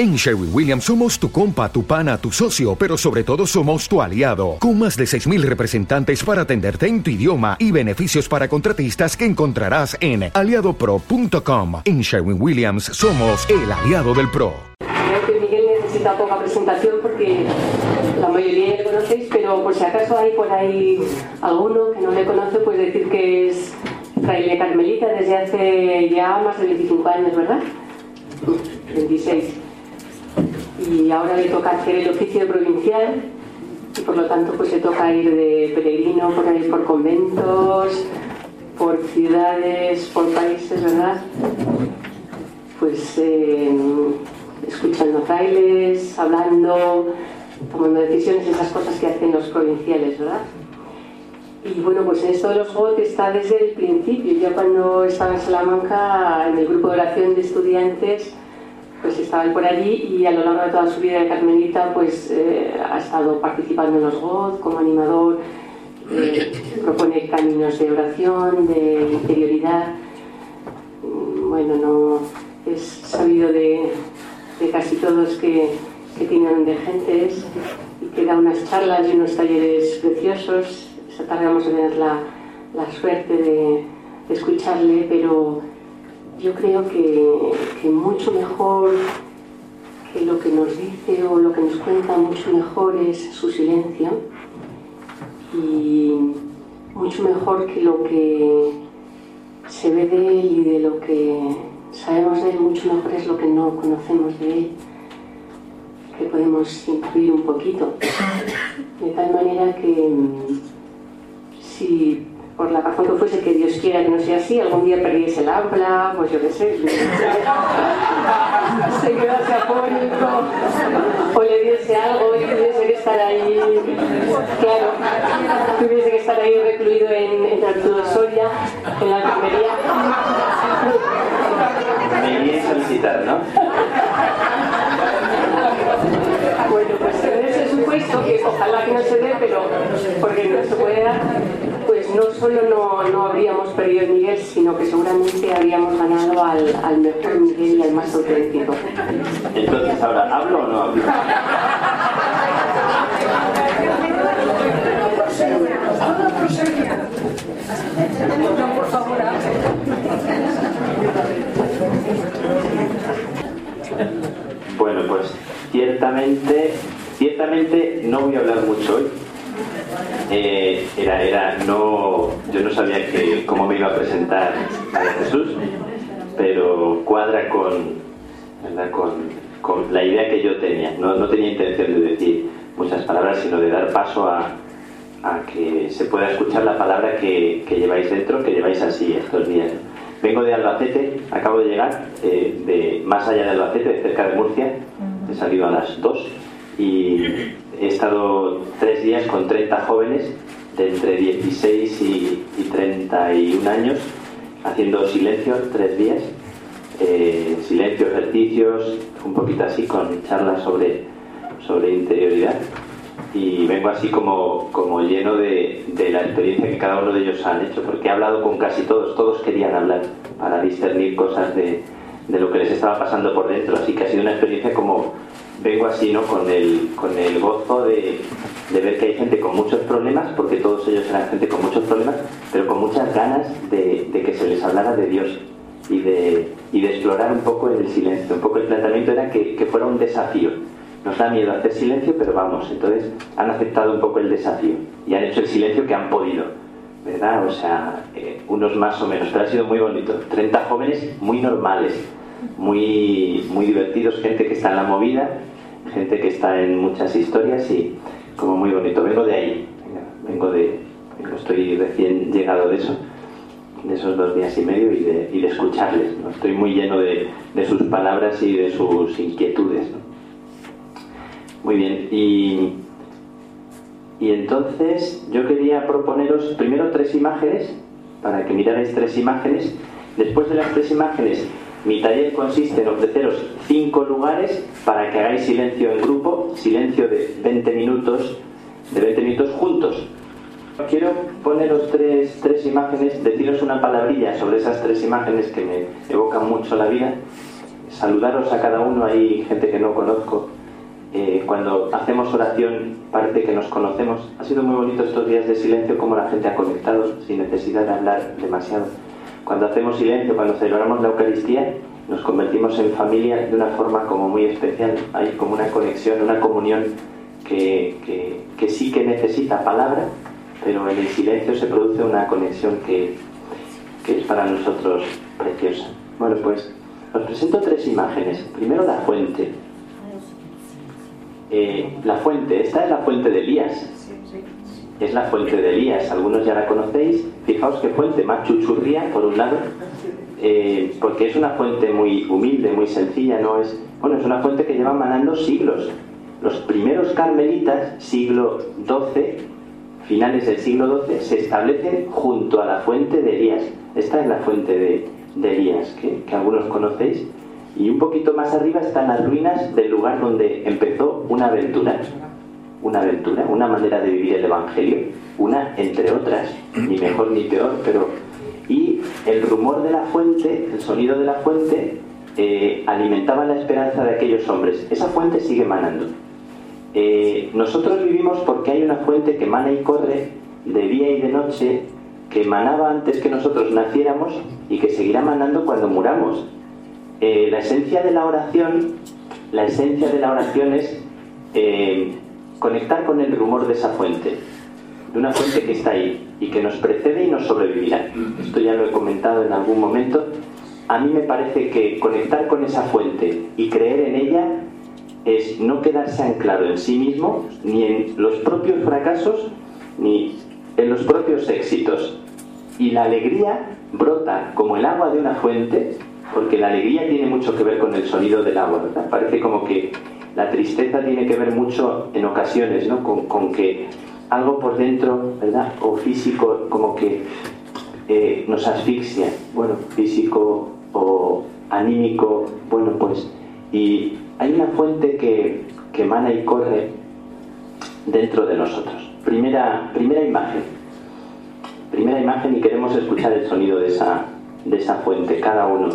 En Sherwin Williams somos tu compa, tu pana, tu socio, pero sobre todo somos tu aliado, con más de 6.000 representantes para atenderte en tu idioma y beneficios para contratistas que encontrarás en aliadopro.com. En Sherwin Williams somos el aliado del PRO. Creo que Miguel necesita poca presentación porque la mayoría le conocéis, pero por si acaso hay por ahí alguno que no le conoce, pues decir que es fraile carmelita desde hace ya más de 25 años, ¿verdad? 26. Y ahora le toca hacer el oficio provincial y por lo tanto pues le toca ir de peregrino por ahí por conventos, por ciudades, por países, ¿verdad? Pues eh, escuchando frailes, hablando, tomando decisiones, esas cosas que hacen los provinciales, ¿verdad? Y bueno, pues esto de los GOT está desde el principio. Ya cuando estaba en Salamanca, en el grupo de oración de estudiantes, pues estaba él por allí y a lo largo de toda su vida de Carmelita, pues eh, ha estado participando en los GOT como animador, eh, propone caminos de oración, de interioridad. Bueno, no es sabido de, de casi todos que, que tienen de gentes y que da unas charlas y unos talleres preciosos. Esta tarde vamos a tener la, la suerte de, de escucharle, pero yo creo que, mucho mejor que lo que nos dice o lo que nos cuenta, mucho mejor es su silencio y mucho mejor que lo que se ve de él y de lo que sabemos de él, mucho mejor es lo que no conocemos de él, que podemos incluir un poquito. De tal manera que mm, si por la razón que fuese que Dios quiera que no sea así, algún día perdiese el habla, pues yo qué sé, se quedase afónico o le diese algo y tuviese que estar ahí, claro, tuviese que estar ahí recluido en, en Arturo Soria, en la enfermería. Me iría a solicitar, ¿no? Bueno, pues supuesto, que ojalá que no se dé, pero porque no se puede dar, pues no solo no, no habríamos perdido el Miguel, sino que seguramente habríamos ganado al, al mejor Miguel y al más auténtico. Entonces, ahora, ¿hablo o no hablo? Bueno, pues ciertamente, ciertamente no voy a hablar mucho hoy. Eh, era, era, no, yo no sabía que, cómo me iba a presentar a Jesús, pero cuadra con, con, la idea que yo tenía. No, no tenía intención de decir muchas palabras, sino de dar paso a, a que se pueda escuchar la palabra que, que lleváis dentro, que lleváis así estos días. Vengo de Albacete, acabo de llegar, eh, de más allá de Albacete, cerca de Murcia, he salido a las 2 y he estado tres días con 30 jóvenes de entre 16 y, y 31 años haciendo silencio tres días, eh, silencio, ejercicios, un poquito así con charlas sobre, sobre interioridad. Y vengo así como, como lleno de, de la experiencia que cada uno de ellos han hecho, porque he hablado con casi todos, todos querían hablar para discernir cosas de, de lo que les estaba pasando por dentro, así que ha sido una experiencia como vengo así, ¿no? Con el, con el gozo de, de ver que hay gente con muchos problemas, porque todos ellos eran gente con muchos problemas, pero con muchas ganas de, de que se les hablara de Dios y de, y de explorar un poco el silencio. Un poco el planteamiento era que, que fuera un desafío. Nos da miedo hacer silencio, pero vamos, entonces han aceptado un poco el desafío y han hecho el silencio que han podido, ¿verdad? O sea, eh, unos más o menos, pero ha sido muy bonito. 30 jóvenes muy normales, muy, muy divertidos, gente que está en la movida, gente que está en muchas historias y como muy bonito. Vengo de ahí, vengo de, estoy recién llegado de eso, de esos dos días y medio y de, escucharles. ¿no? Estoy muy lleno de, de, sus palabras y de sus inquietudes. ¿no? Muy bien, y, y entonces yo quería proponeros primero tres imágenes, para que mirarais tres imágenes. Después de las tres imágenes, mi taller consiste en ofreceros cinco lugares para que hagáis silencio en grupo, silencio de 20 minutos, de 20 minutos juntos. Quiero poneros tres, tres imágenes, deciros una palabrilla sobre esas tres imágenes que me evocan mucho la vida. saludaros a cada uno, hay gente que no conozco. Eh, cuando hacemos oración parece que nos conocemos. Ha sido muy bonito estos días de silencio como la gente ha conectado sin necesidad de hablar demasiado. Cuando hacemos silencio, cuando celebramos la Eucaristía, nos convertimos en familia de una forma como muy especial. Hay como una conexión, una comunión que, que, sí que necesita palabra, pero en el silencio se produce una conexión que, que es para nosotros preciosa. Bueno, pues os presento tres imágenes. Primero la fuente. Eh, la fuente, esta es la fuente de Elías. Es la fuente de Elías, algunos ya la conocéis. Fijaos qué fuente, más chuchurría por un lado, eh, porque es una fuente muy humilde, muy sencilla, no es. Bueno, es una fuente que lleva manando siglos. Los primeros carmelitas, siglo XII, finales del siglo XII, se establecen junto a la fuente de Elías. Esta es la fuente de, Elías, que, que algunos conocéis. Y un poquito más arriba están las ruinas del lugar donde empezó una aventura. Una aventura, una manera de vivir el Evangelio. Una entre otras, ni mejor ni peor, pero... El rumor de la fuente, el sonido de la fuente, eh, alimentaba la esperanza de aquellos hombres. Esa fuente sigue manando. Eh, nosotros vivimos porque hay una fuente que mana y corre de día y de noche, que manaba antes que nosotros naciéramos y que seguirá manando cuando muramos. Eh, la esencia de la oración, la esencia de la oración es conectar con el rumor de esa fuente, de una fuente que está ahí y que nos precede y nos sobrevivirá. Esto ya lo he comentado en algún momento. A mí me parece que conectar con esa fuente y creer en ella es no quedarse anclado en sí mismo, ni en los propios fracasos, ni en los propios éxitos. Y la alegría brota como el agua de una fuente porque la alegría tiene mucho que ver con el sonido del agua, ¿verdad? Parece como que la tristeza tiene que ver mucho en ocasiones, ¿no? Con, que algo por dentro, ¿verdad? O físico, como que eh, nos asfixia, bueno, físico o anímico, bueno, pues, y hay una fuente que, que emana y corre dentro de nosotros. Primera, primera imagen. Primera imagen y queremos escuchar el sonido de esa, de esa fuente, cada uno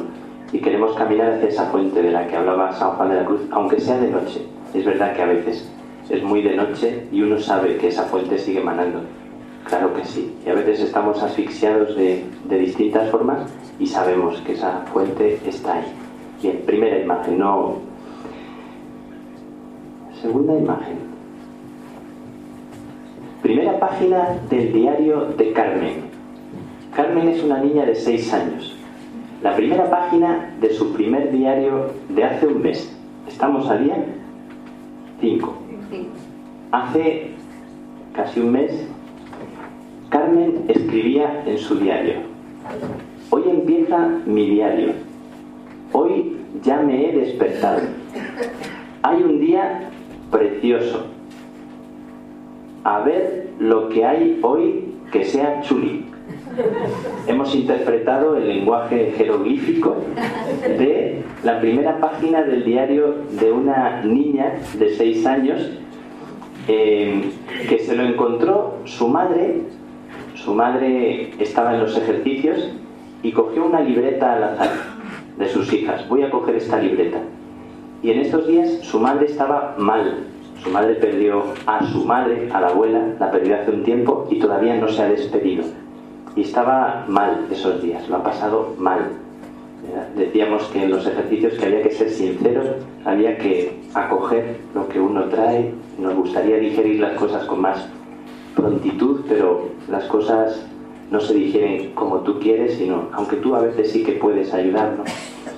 y queremos caminar hacia esa fuente de la que hablaba San Juan de la Cruz, aunque sea de noche. Es verdad que a veces es muy de noche y uno sabe que esa fuente sigue manando. Claro que sí. Y a veces estamos asfixiados de, distintas formas y sabemos que esa fuente está ahí. Bien, primera imagen, no. Segunda imagen. Primera página del diario de Carmen. Carmen es una niña de seis años la primera página de su primer diario de hace un mes. ¿Estamos a día? 5. Hace casi un mes, Carmen escribía en su diario, hoy empieza mi diario, hoy ya me he despertado, hay un día precioso, a ver lo que hay hoy que sea chuli. Hemos interpretado el lenguaje jeroglífico de la primera página del diario de una niña de seis años eh, que se lo encontró su madre. Su madre estaba en los ejercicios y cogió una libreta al azar de sus hijas. Voy a coger esta libreta. Y en estos días su madre estaba mal. Su madre perdió a su madre, a la abuela, la perdió hace un tiempo y todavía no se ha despedido y estaba mal esos días, lo ha pasado mal. Decíamos que en los ejercicios que había que ser sinceros, había que acoger lo que uno trae, nos gustaría digerir las cosas con más prontitud, pero las cosas no se digieren como tú quieres, sino aunque tú a veces sí que puedes ayudarnos.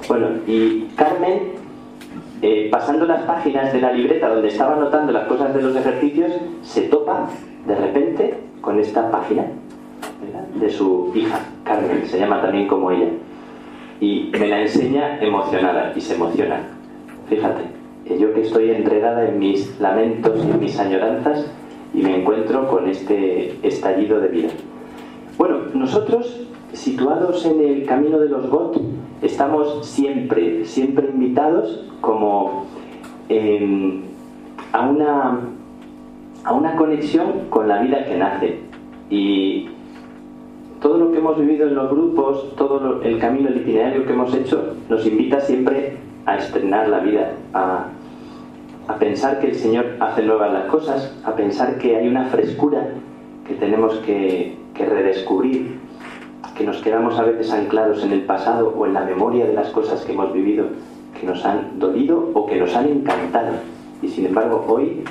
Bueno, y Carmen, eh, pasando las páginas de la libreta donde estaba anotando las cosas de los ejercicios, se topa de repente con esta página de su hija, Carmen, se llama también como ella. Y me la enseña emocionada y se emociona. Fíjate, yo que estoy enredada en mis lamentos y en mis añoranzas y me encuentro con este estallido de vida. Bueno, nosotros, situados en el camino de los GOT, estamos siempre, siempre invitados como em, a, una, a una conexión con la vida que nace. Y todo lo que hemos vivido en los grupos, todo el camino, el itinerario que hemos hecho, nos invita siempre a estrenar la vida, a, a pensar que el Señor hace nuevas las cosas, a pensar que hay una frescura que tenemos que, que redescubrir, que nos quedamos a veces anclados en el pasado o en la memoria de las cosas que hemos vivido, que nos han dolido o que nos han encantado. Y sin embargo, hoy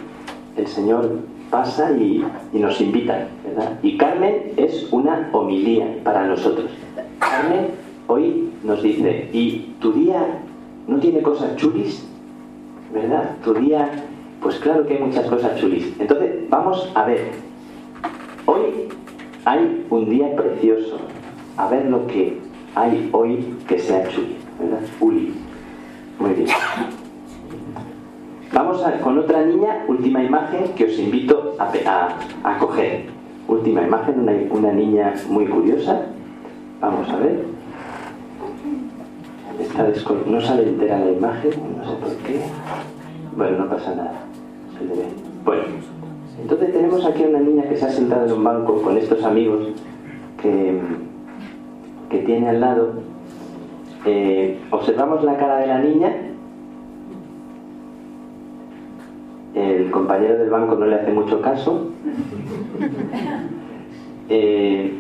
el Señor pasa y, nos invita, ¿verdad? Y Carmen es una homilía para nosotros. Carmen hoy nos dice, ¿y tu día no tiene cosas chulis? ¿Verdad? Tu día, pues claro que hay muchas cosas chulis. Entonces, vamos a ver. Hoy hay un día precioso. A ver lo que hay hoy que sea chuli, ¿verdad? Uli. Muy bien. Con otra niña, última imagen que os invito a, a, coger. Última imagen, una, una, niña muy curiosa. Vamos a ver. no sale entera la imagen, no sé por qué. Bueno, no pasa nada. Bueno, entonces tenemos aquí a una niña que se ha sentado en un banco con estos amigos que, que tiene al lado. Eh, observamos la cara de la niña el compañero del banco no le hace mucho caso. Eh,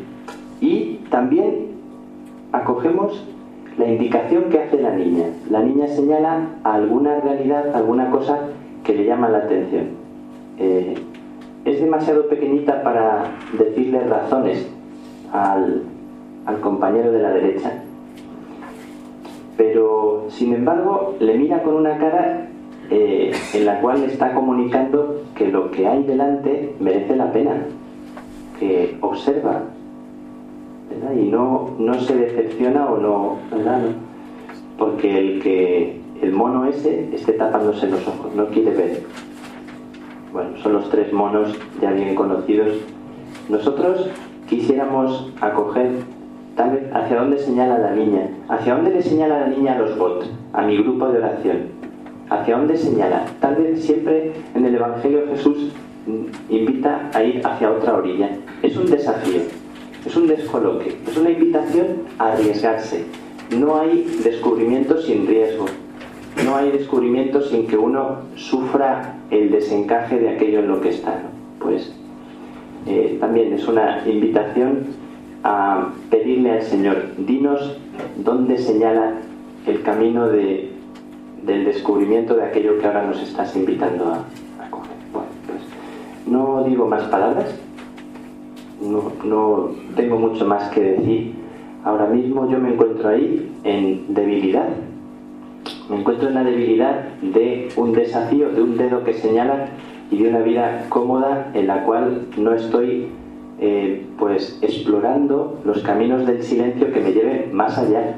y también acogemos la indicación que hace la niña. La niña señala alguna realidad, alguna cosa que le llama la atención. Eh, es demasiado pequeñita para decirle razones al, al compañero de la derecha, pero sin embargo le mira con una cara eh, en la cual está comunicando que lo que hay delante merece la pena, que observa y no, no se decepciona o no, porque el que el mono ese esté tapándose los ojos, no quiere ver. Bueno, son los tres monos ya bien conocidos. Nosotros quisiéramos acoger tal vez hacia dónde señala la niña, hacia dónde le señala la niña a los bots, a mi grupo de oración ¿Hacia dónde señala? Tal vez siempre en el Evangelio Jesús invita a ir hacia otra orilla. Es un desafío, es un descoloque, es una invitación a arriesgarse. No hay descubrimiento sin riesgo, no hay descubrimiento sin que uno sufra el desencaje de aquello en lo que está. Pues eh, también es una invitación a pedirle al Señor, dinos dónde señala el camino de del descubrimiento de aquello que ahora nos estás invitando a, coger. Bueno, pues no digo más palabras, no, no tengo mucho más que decir. Ahora mismo yo me encuentro ahí en debilidad, me encuentro en la debilidad de un desafío, de un dedo que señala y de una vida cómoda en la cual no estoy eh, pues explorando los caminos del silencio que me lleven más allá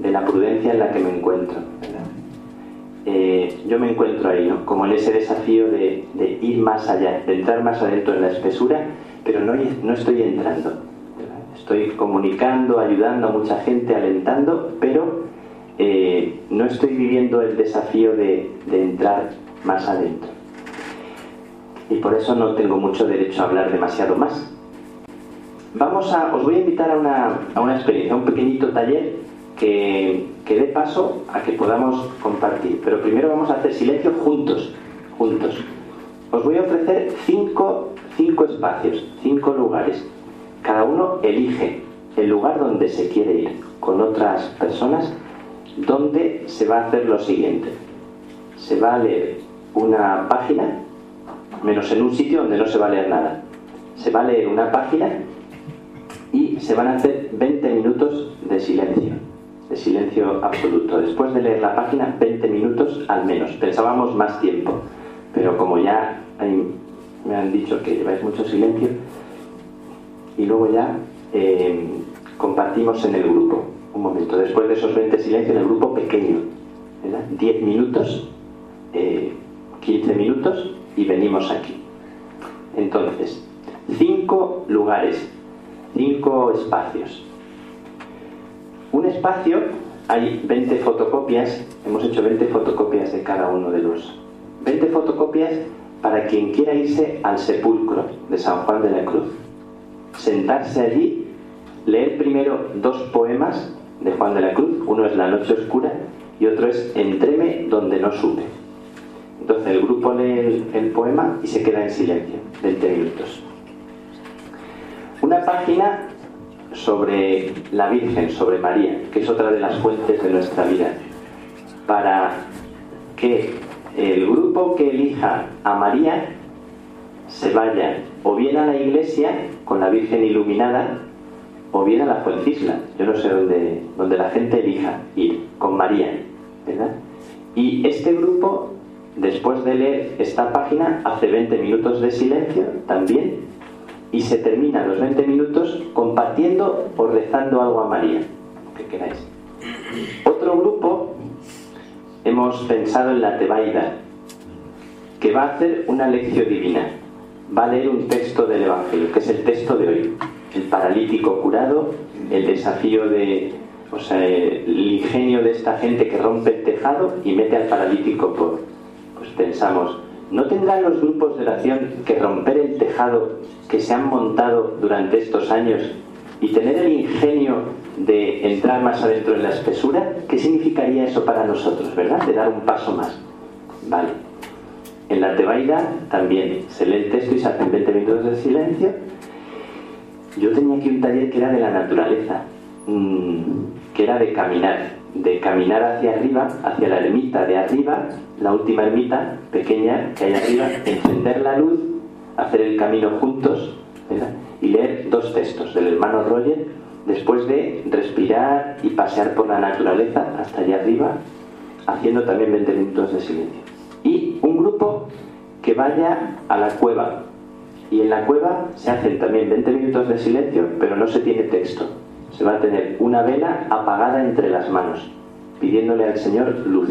de la prudencia en la que me encuentro. Eh, yo me encuentro ahí, ¿no? como en ese desafío de, ir más allá, de entrar más adentro en la espesura, pero no, no estoy entrando. Estoy comunicando, ayudando a mucha gente, alentando, pero eh, no estoy viviendo el desafío de, entrar más adentro. Y por eso no tengo mucho derecho a hablar demasiado más. Vamos a, os voy a invitar a una, a una experiencia, a un pequeñito taller que, dé paso a que podamos compartir. Pero primero vamos a hacer silencio juntos, juntos. Os voy a ofrecer cinco, cinco espacios, cinco lugares. Cada uno elige el lugar donde se quiere ir con otras personas, donde se va a hacer lo siguiente. Se va a leer una página, menos en un sitio donde no se va a leer nada. Se va a leer una página y se van a hacer 20 minutos de silencio silencio absoluto. Después de leer la página, 20 minutos al menos. Pensábamos más tiempo, pero como ya me han dicho que lleváis mucho silencio, y luego ya eh, compartimos en el grupo. Un momento, después de esos 20 silencios en el grupo pequeño, 10 minutos, 15 eh, minutos y venimos aquí. Entonces, cinco lugares, cinco espacios un espacio, hay 20 fotocopias, hemos hecho 20 fotocopias de cada uno de los. 20 fotocopias para quien quiera irse al sepulcro de San Juan de la Cruz. Sentarse allí, leer primero dos poemas de Juan de la Cruz, uno es La Noche Oscura y otro es Entréme donde no supe. Entonces el grupo lee el, poema y se queda en silencio, 20 minutos. Una página sobre la Virgen, sobre María, que es otra de las fuentes de nuestra vida, para que el grupo que elija a María se vaya o bien a la iglesia con la Virgen iluminada o bien a la Fuencisla. Yo no sé dónde, donde la gente elija ir con María, ¿verdad? Y este grupo, después de leer esta página, hace 20 minutos de silencio también y se termina los 20 minutos compartiendo o rezando algo a María, que queráis. Otro grupo hemos pensado en la Tebaida, que va a hacer una lección divina. Va a leer un texto del Evangelio, que es el texto de hoy. El paralítico curado, el desafío de, o sea, el ingenio de esta gente que rompe el tejado y mete al paralítico por, pues pensamos, ¿no tendrán los grupos de oración que romper el tejado que se han montado durante estos años y tener el ingenio de entrar más adentro en la espesura, ¿qué significaría eso para nosotros, verdad? De dar un paso más. Vale. En la Tebaida también se lee el texto y se hacen 20 minutos de silencio. Yo tenía aquí un taller que era de la naturaleza, mm, que era de caminar, de caminar hacia arriba, hacia la ermita de arriba, la última ermita pequeña que hay arriba, encender la luz, hacer el camino juntos, y leer dos textos del hermano Roger después de respirar y pasear por la naturaleza hasta allá arriba, haciendo también 20 minutos de silencio. Y un grupo que vaya a la cueva. Y en la cueva se hacen también 20 minutos de silencio, pero no se tiene texto. Se va a tener una vela apagada entre las manos, pidiéndole al Señor luz.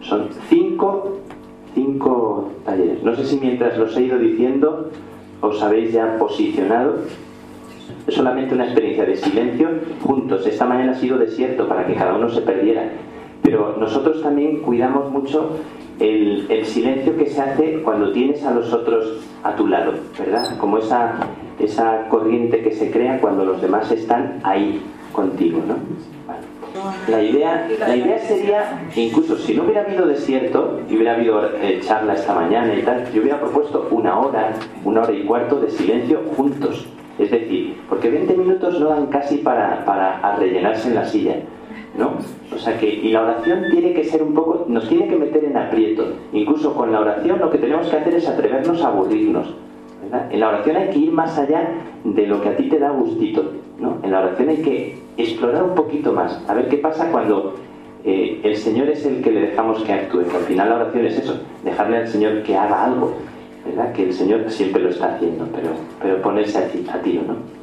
Son cinco, cinco talleres. No sé si mientras los he ido diciendo os habéis ya posicionado. Es solamente una experiencia de silencio juntos. Esta mañana ha sido desierto para que cada uno se perdiera. Pero nosotros también cuidamos mucho el, silencio que se hace cuando tienes a los otros a tu lado, ¿verdad? Como esa, esa corriente que se crea cuando los demás están ahí contigo, ¿no? La idea, la idea sería, incluso si no hubiera habido desierto y hubiera habido eh, charla esta mañana y tal, yo hubiera propuesto una hora, una hora y cuarto de silencio juntos. Es decir, porque 20 minutos no dan casi para, para rellenarse en la silla, ¿no? O sea que, y la oración tiene que ser un poco, nos tiene que meter en aprieto. Incluso con la oración lo que tenemos que hacer es atrevernos a aburrirnos. En la oración hay que ir más allá de lo que a ti te da gustito. ¿no? En la oración hay que explorar un poquito más, a ver qué pasa cuando eh, el Señor es el que le dejamos que actúe. al final la oración es eso, dejarle al Señor que haga algo, ¿verdad? Que el Señor siempre lo está haciendo, pero, pero ponerse a, ti, a tiro, ¿no?